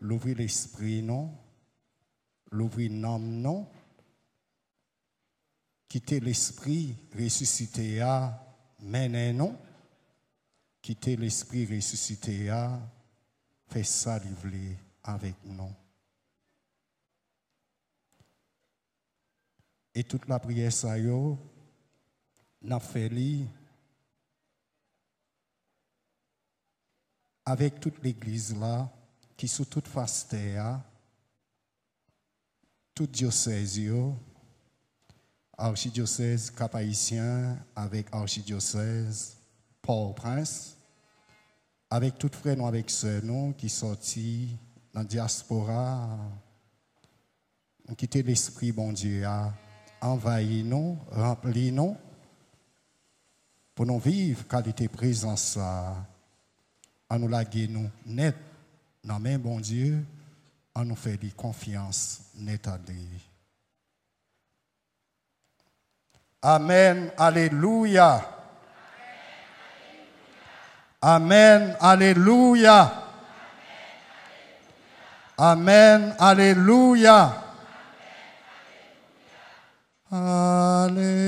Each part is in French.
l'ouvrir l'esprit, non, l'ouvrir l'âme, non, quitter l'esprit ressuscité à mener, non, quitter l'esprit ressuscité à faire ça avec nous. Et toute la prière, ça y est, n'a fait avec toute l'église là, qui sous toute face terre, tout diocèse, archidiocèse cap avec archidiocèse Port-au-Prince, avec tout frère avec sœurs nous qui sortis dans la diaspora, qui quitté l'esprit bon Dieu, envahi nous, rempli nous, pour nous vivre qualité présence à nous laguer nous net dans main bon Dieu, à nous faire des confiance net à lui. Amen, alléluia. Amen, alléluia. Amen, alléluia. Alléluia.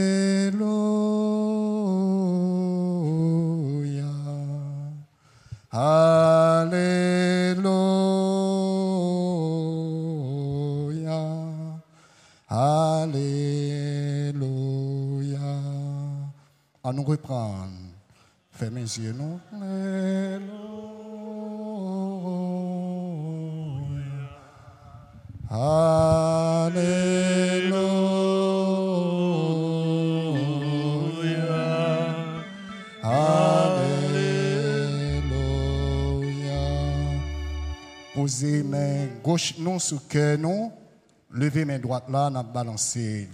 Nous reprendre. Fermez les yeux, nous. Alléluia. Alléluia. Posez main gauche non sous cœur non? Levez main droite là, n'a balancé.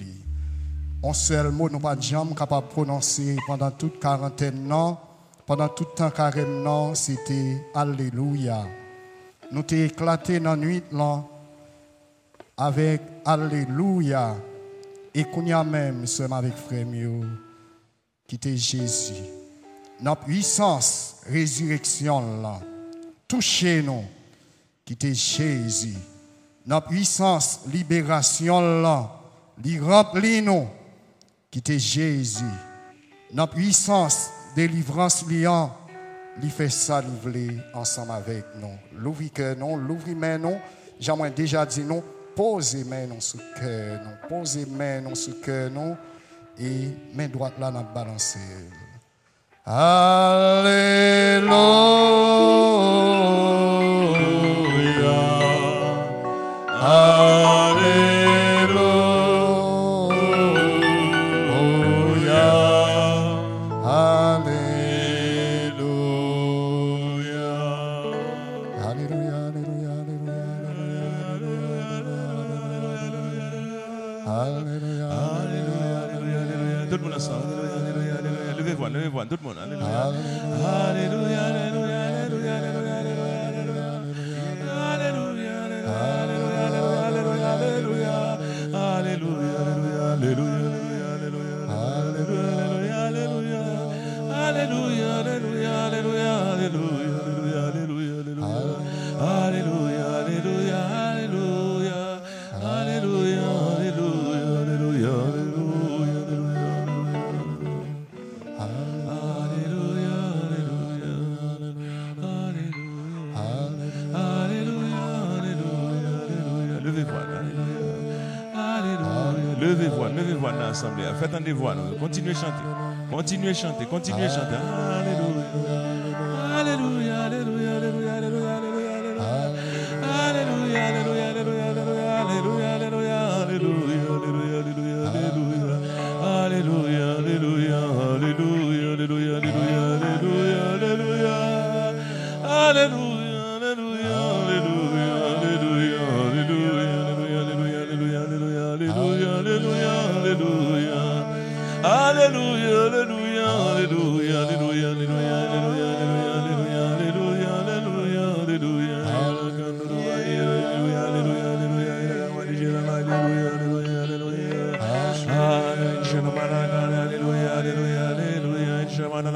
Un seul mot, nous pas jamais capable de prononcer pendant toute quarantaine pendant tout temps carême c'était Alléluia. Nous t'ai éclaté dans la nuit là avec Alléluia. Et qu'on y a même, sommes avec frère Mio, qui était Jésus. Notre puissance, résurrection là, touchez-nous, qui était Jésus. Notre puissance, libération là, li remplit nous, qui était Jésus. Notre puissance, délivrance liant, li fait ça, ensemble avec nous. L'ouvrir cœur non, l'ouvrir main non, j'aimerais déjà dit non, posez main non sous cœur non, posez main non sous cœur non, et main droite là, n'a balancé. Alléluia. Alléluia. Levez-vous, levez-vous, tout le monde. Alléluia, alléluia, alléluia, alléluia, alléluia, Levez-vous, levez-vous dans l'assemblée. Faites un des voix. Continuez à chanter. Continuez à chanter. Continuez à chanter. Alléluia.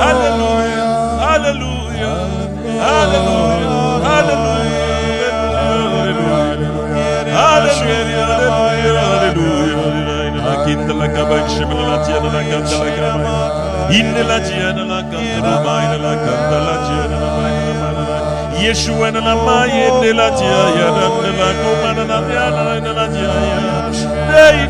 Hallelujah. Hallelujah. Hallelujah. Hallelujah. Hallelujah. Hallelujah. Hallelujah. Hallelujah. Hallelujah. Hallelujah. Yeshua na ma ye de la dia ya na na ko ma na na ya na na dia ya.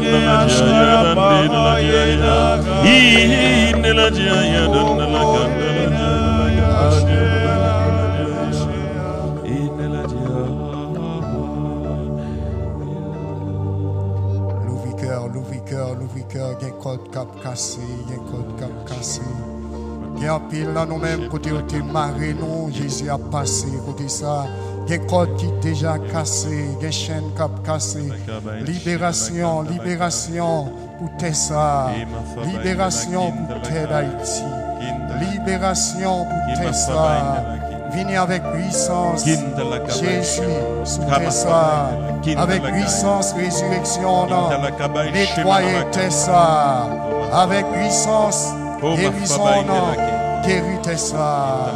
gandana jaya dandi code cap cassé, il y code cap cassé. Il y a pile là nous-mêmes, côté où tu nous, Jésus a passé, côté ça. Gen code qui déjà cassé, gen chaîne cap cassé. Libération, libération pour Tessa. Libération pour Ted Haïti. Libération pour Tessa. Venez avec puissance. Jésus, sous Tessa. Avec puissance, résurrection. non. Nettoyez Tessa. Avec puissance, guérison. non. Guéris Tessa.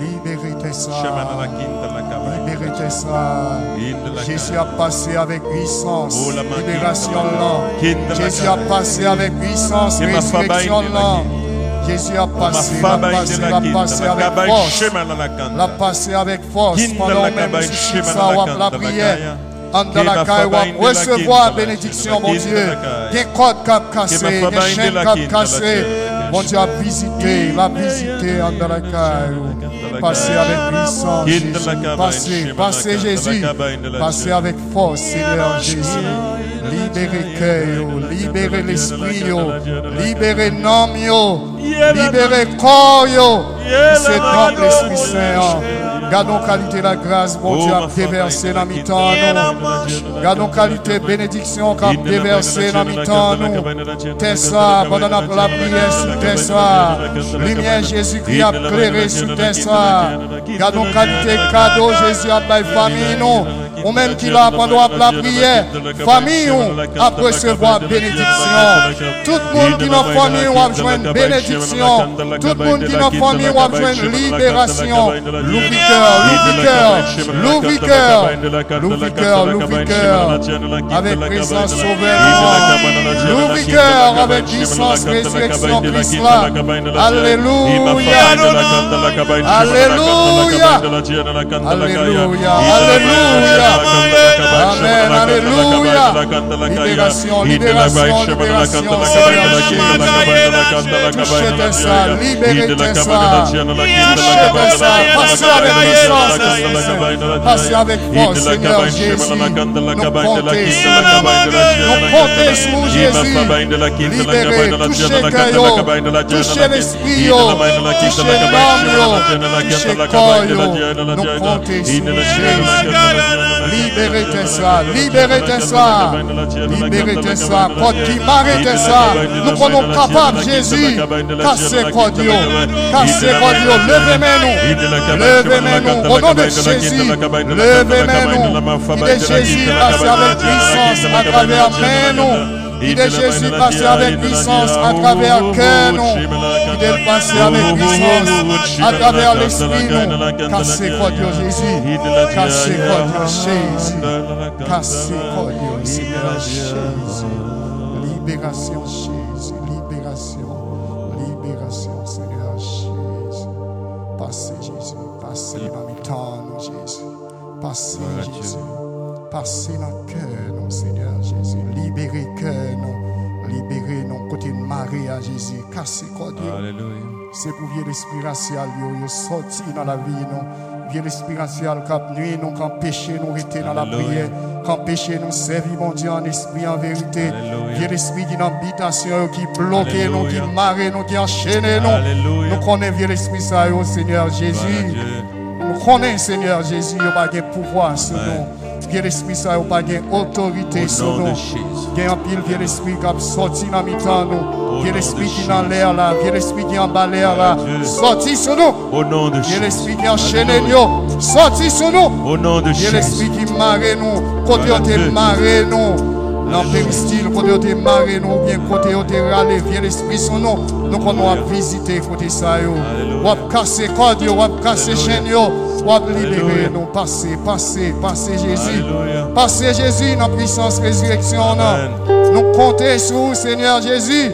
Libérez Tessa. Jésus a passé avec puissance libération. Jésus a passé avec puissance résurrection. Jésus a passé, l'a passé, passé avec force. L'a passé avec force pendant même ça, la prière. Anda la caille, recevoir bénédiction, mon Dieu. Des cordes cap cassé, des chaînes cap cassé. Mon Dieu a visité, l'a visité, Anda. Passez avec puissance, Jésus. Passez, passez, Jésus. Passez avec force, Seigneur Jésus. Libérez cœur, libérez l'esprit, libérez nom, libérez corps. C'est l'Esprit Saint. Gardons qualité la grâce, mon Dieu, a déversé dans mi-temps, nous. Gardons qualité bénédiction, qu'a déversé dans mi-temps, nous. Tessa, pendant la prière sur Tessa. Lumière Jésus-Christ a éclairé sur Tessa. Gardons qualité cadeau, Jésus a bail famille, nous. Ou même qui l'a pendant la prière, famille, à recevoir bénédiction. Tout le monde qui la famille, a besoin de bénédiction. Tout le monde qui la famille, a besoin de libération. L'ouvre-cœur, l'ouvre-cœur, l'ouvre-cœur, l'ouvre-cœur, l'ouvre-cœur. Avec présence sauveur. L'ouvre-cœur avec puissance, résurrection, Christ là. Alléluia. Alléluia. Alléluia. Alléluia. Amen. Alléluia. Libération, libération, libération. Passez avec force, Seigneur Jésus. Nous comptez sur Nous comptez sur Jésus. Libérez, touchez cœur, touchez l'esprit, touchez l'âme, touchez corps. Nous comptons sur Jésus. Libérez Tesla, libérez Tesla, libérez Tesla, porte qui marre Tesla. Nous prenons capable, Jésus, cassez cordio, cassez cordio, levez-moi nous, levez-moi nous, au nom de Jésus, levez-moi nous. Il est Jésus, passez avec puissance à travers nous. Il est Jésus passé avec puissance à travers cœur nous. Il est passé avec puissance à travers l'esprit nous. Cassez quoi Dieu Jésus. Cassez quoi Dieu Jésus. Cassez quoi Dieu Jésus. Libération Jésus. Libération. Libération Seigneur Jésus. Passez Jésus. Passez temps nous Jésus. Passez Jésus. Passez dans le cœur nous Seigneur Jésus. Libérez cœur nous. Libérez nous côté de Marie à Jésus. Cassez quoi Dieu. Alléluia. C'est pour vieux l'esprit racial, yo, sorti dans la vie, non. Vieux l'esprit racial, quand nuit, nous, quand péché, nous rester dans la prière. Quand péché, nous servir, mon Dieu, en esprit, en vérité. Vieux l'esprit qui d'habitation, yo, qui bloque, nous, qui marre, nous, qui enchaîne, nous. Alléluia. Nous connaissons vieux l'esprit, ça, yo, Seigneur Jésus. Nous connaissons, Seigneur Jésus, yo, pas de pouvoir sur nous. Vye l'esprit sa yo pa gen otorite sou nou Gen an pil vye l'esprit kap soti nan mitan nou Vye l'esprit ki nan lè la Vye l'esprit ki an balè la Soti sou nou Vye l'esprit ki an chenè nyo Soti sou nou Vye l'esprit ki mare nou Kote an te Nan peristil, kote yo te mare nou, bien kote yo te rale, vye l'esprit son nou, nou kon nou ap vizite kote sa yo. Wap kase kod yo, wap kase chen yo, wap libere nou, pase, pase, pase Jezi. Puissance résurrection nan. Nou konte sou, Seigneur Jezi,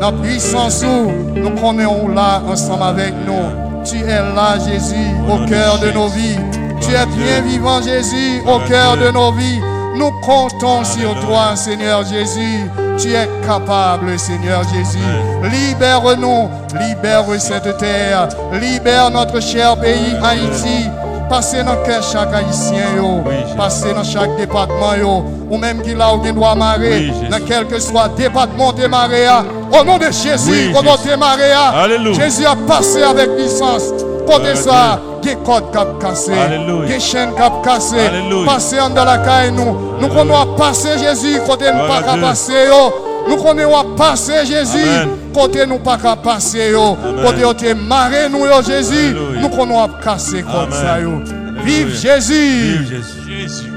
nan puissance sou, nou konen ou la ansam avek nou. Tu es là, Jésus, au cœur de nos vies. Tu es bien vivant, Jésus, au cœur de nos vies. Nous comptons sur toi, Seigneur Jésus. Tu es capable, Seigneur Jésus. Libère-nous, libère cette terre, libère notre cher pays Haïti. Passez dans chaque haïtien. Passez dans chaque département, yo. Ou même qui là où il doit marrer, dans quel que soit département de marée. Au nom de Jésus, au nom de marée. Alléluia. Jésus a passé avec puissance. Côté ça, des codes cap cassé, des chaînes cap cassé, passer en de la caille nous. Alléluia. Nous connaissons passer Jésus, côté nous pas qu'à passer. Nous connaissons passer Jésus, côté nous pas qu'à passer. Côté nous nous, Jésus. Nous connaissons casser comme ça. Vive Jésus! Vive Jésus!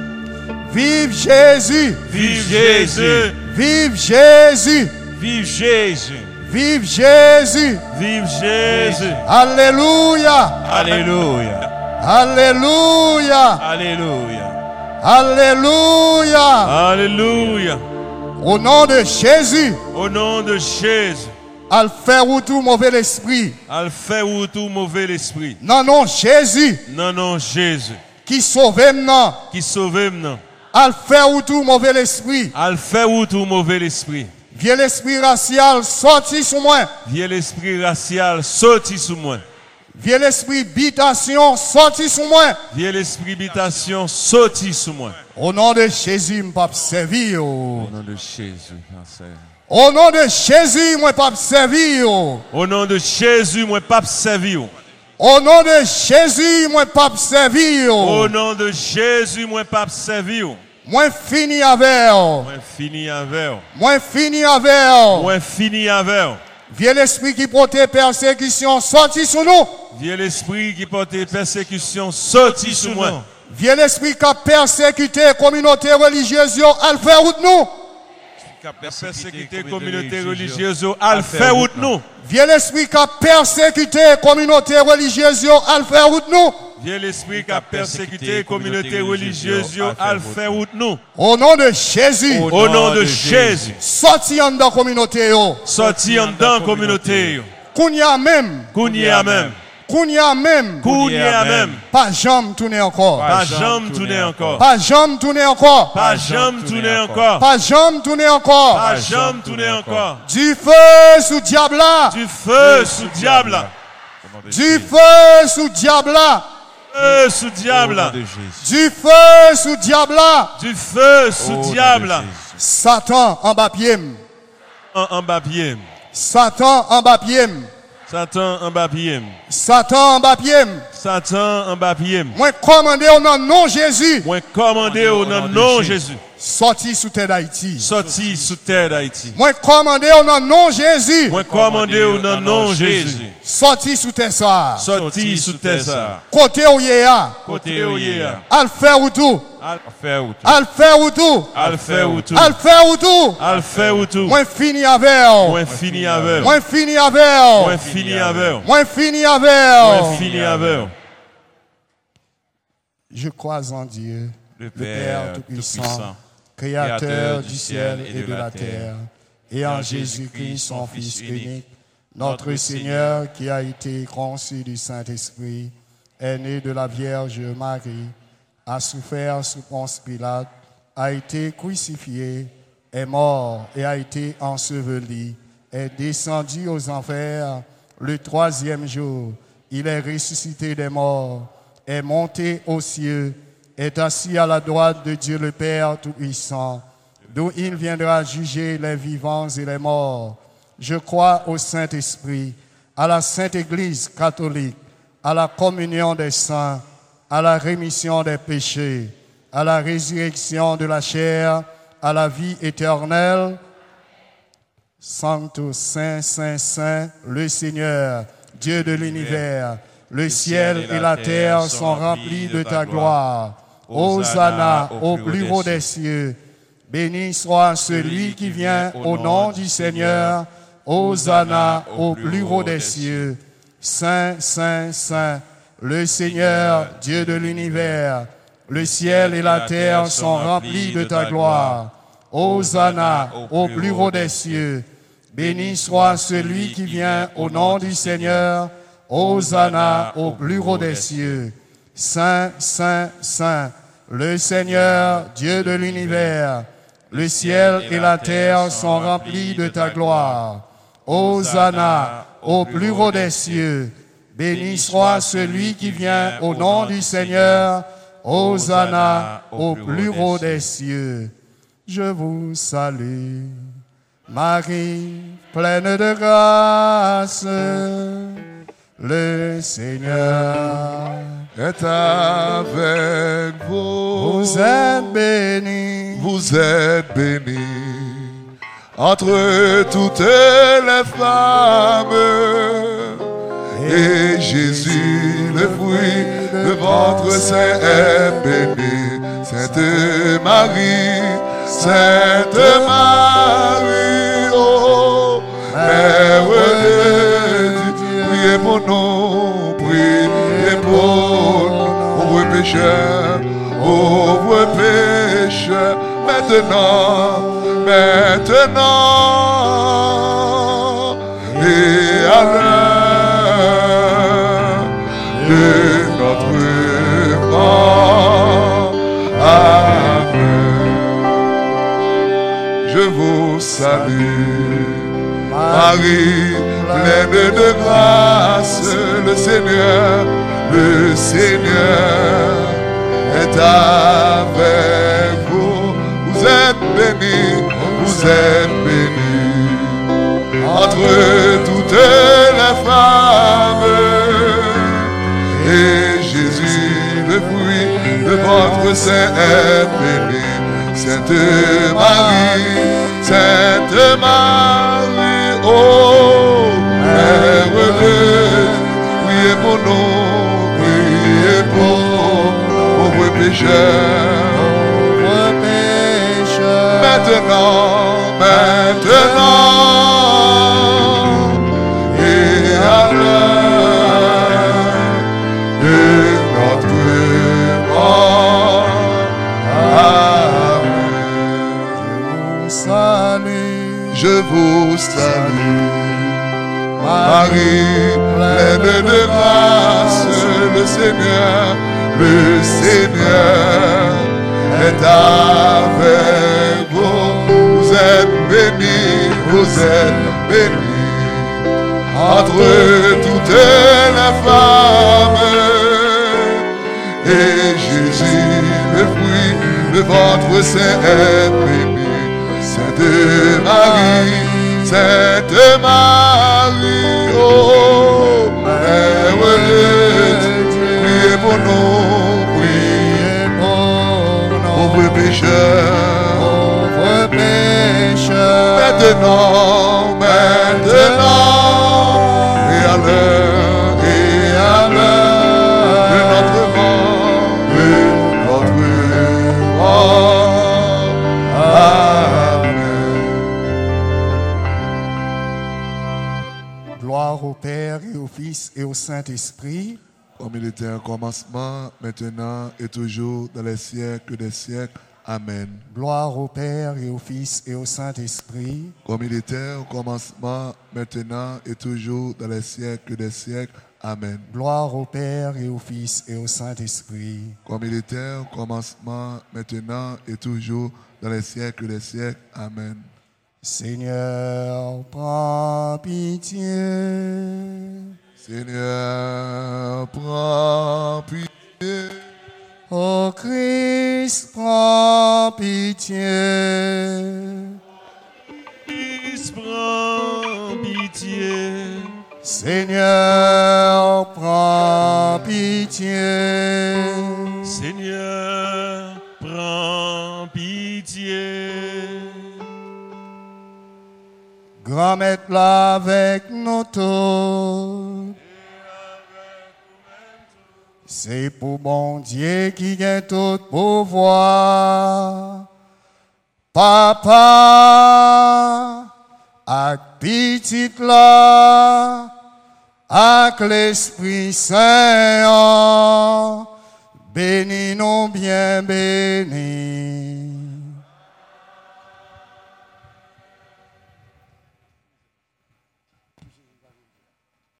Vive Jésus! Vive Jésus! Vive Jésus! Vive Jésus! Vive Jésus. Vive Jésus. Alléluia. Alléluia. Alléluia. Alléluia. Alléluia. Alléluia. Au nom de Jésus, Au nom de Jésus. al faire ou tout mauvais esprit. Al fait ou tout mauvais l'esprit. Non, non, Jésus, Non, non, Jésus. qui sauve maintenant. Qui sauve maintenant. Al faire ou tout mauvais esprit. Al fait ou tout mauvais l'esprit. Vieux l'esprit racial, sorti sur moi. Vieux l'esprit racial sorti sous moi. Vieux l'esprit bitation, sorti sur moi. Vieux l'esprit habitation sorti sous moi. Au nom de Jésus, pas servir. Au oh. nom de Jésus. Au nom de Jésus, moi pas servir. oh. Au nom de Jésus, moi pas servi. Au nom de Jésus, moi pas servir. oh. Au nom de Jésus, moi pas servi. Moi fini avec. oh. Moi fini avec. Moi fini avec. oh. Moi fini avec. Vieux l'esprit qui porte persécution, sorti sur nous. Vieux l'esprit qui portait persécution sorti sous moi. Vieux l'esprit qui a persécuté la communauté religieuse, al faire route nous. Persécuté communauté religieuse, al fait route nous. Vieux l'esprit qui a persécuté la communauté religieuse, yo, al faire route nous. Vieux l'esprit qui a persécuté communauté religieuse, al fait route nous. Au nom de Jésus, Au nom de Jésus. sorti en dans la communauté. Sorti en dedans communauté. Kounia même, Kounia même. Kounia même, Kounia même. pas jamais tourner encore. Pas jamais tourner encore. Pas jamais tourner encore. Pas jamais tourner encore. Pas jamais tourner encore. Pas jamais tourner encore. Du feu sous diable là. Du feu sous diable. Du feu sous diable là. Feu sous diable. Du feu sous diable là. Du feu sous diable. Satan en bas pied. En, en bas pied. Satan en bas pied. Satan en bas pied. Satan en bas pied. Satan en bas pied. Moi commandé au nom de non Jésus. Moi commandé au nom de non Jésus. Sorti sous terre d'Haïti. Sorti sous terre d'Haïti. Moi commandé au nom de non Jésus. Moi commandé au nom de non Jésus. Sorti sous terre ça. Sorti sous terre ça. Côté où yé a. Côté où yé a. Al faire ou tout. Al faire ou tout. Al faire ou tout. Al faire ou tout. Al faire ou tout. Al faire ou tout. Moi fini avec. Moi fini avec. Moi fini avec. Moi fini avec. Moi fini Moi avec. fini avec. Je crois en Dieu, Le Père Père Tout-Puissant, Tout-Puissant, Créateur du ciel et de la terre, et en Jésus-Christ, son Fils unique, notre Seigneur. qui a été conçu du Saint-Esprit, est né de la Vierge Marie, a souffert sous Ponce Pilate, a été crucifié, est mort et a été enseveli, est descendu aux enfers. Le troisième jour. Il est ressuscité des morts, est monté aux cieux, est assis à la droite de Dieu le Père Tout-Puissant, d'où il viendra juger les vivants et les morts. Je crois au Saint-Esprit, à la Sainte Église catholique, à la communion des saints, à la rémission des péchés, à la résurrection de la chair, à la vie éternelle. Sanctus, Saint, Saint, Saint, le Seigneur, Dieu de l'univers, le ciel et la terre sont remplis de ta gloire. Hosanna au plus haut des cieux. Béni soit celui qui vient au nom du Seigneur. Hosanna au plus haut des cieux. Saint, Saint, Saint, le Seigneur, Dieu de l'univers. Le ciel et la terre sont remplis de ta gloire. Hosanna au plus haut des cieux. Béni soit celui qui vient au nom du Seigneur. Hosanna au plus haut des cieux. Saint, Saint, Saint, le Seigneur, Dieu de l'univers. Le ciel et la terre sont remplis de ta gloire. Hosanna au plus haut des cieux. Béni soit celui qui vient au nom du Seigneur. Hosanna au plus haut des cieux. Je vous salue, Marie, pleine de grâce. Le Seigneur est avec vous. vous êtes bénie. Vous êtes bénie entre toutes les femmes. Et Jésus, le fruit de votre sein est béni. Sainte Marie, Sainte Marie, pécheurs, pauvres pécheurs, maintenant, maintenant, et à l'heure de notre mort. Amen. Je vous salue, Marie, pleine de grâce, le Seigneur, le Seigneur est avec vous. Vous êtes bénie, vous êtes bénie entre toutes les femmes. Et Jésus, le fruit de votre sein est béni. Sainte Marie, Sainte Marie, oh, Maintenant, votre sein est bébé. Sainte Marie, Sainte Marie, oh, Mère de Dieu, priez pour nous, priez pour nous, pauvres pécheurs, pauvres pécheurs, maintenant, Saint-Esprit. Comme il était un commencement, maintenant et toujours, dans les siècles des siècles. Amen. Gloire au Père et au Fils et au Saint-Esprit. Comme il était au commencement, maintenant et toujours, dans les siècles des siècles. Amen. Gloire au Père et au Fils et au Saint-Esprit. Comme il était au commencement, maintenant et toujours, dans les siècles des siècles. Amen. Seigneur, prends pitié. Seigneur, prends pitié. Ô Christ, prends pitié. Christ, prends pitié. Seigneur, prends pitié. Grand maître avec nous tous. C'est pour bon Dieu qui gagne tout pouvoir. Papa, avec petit là, avec l'Esprit Saint, bénis nous bien bénis.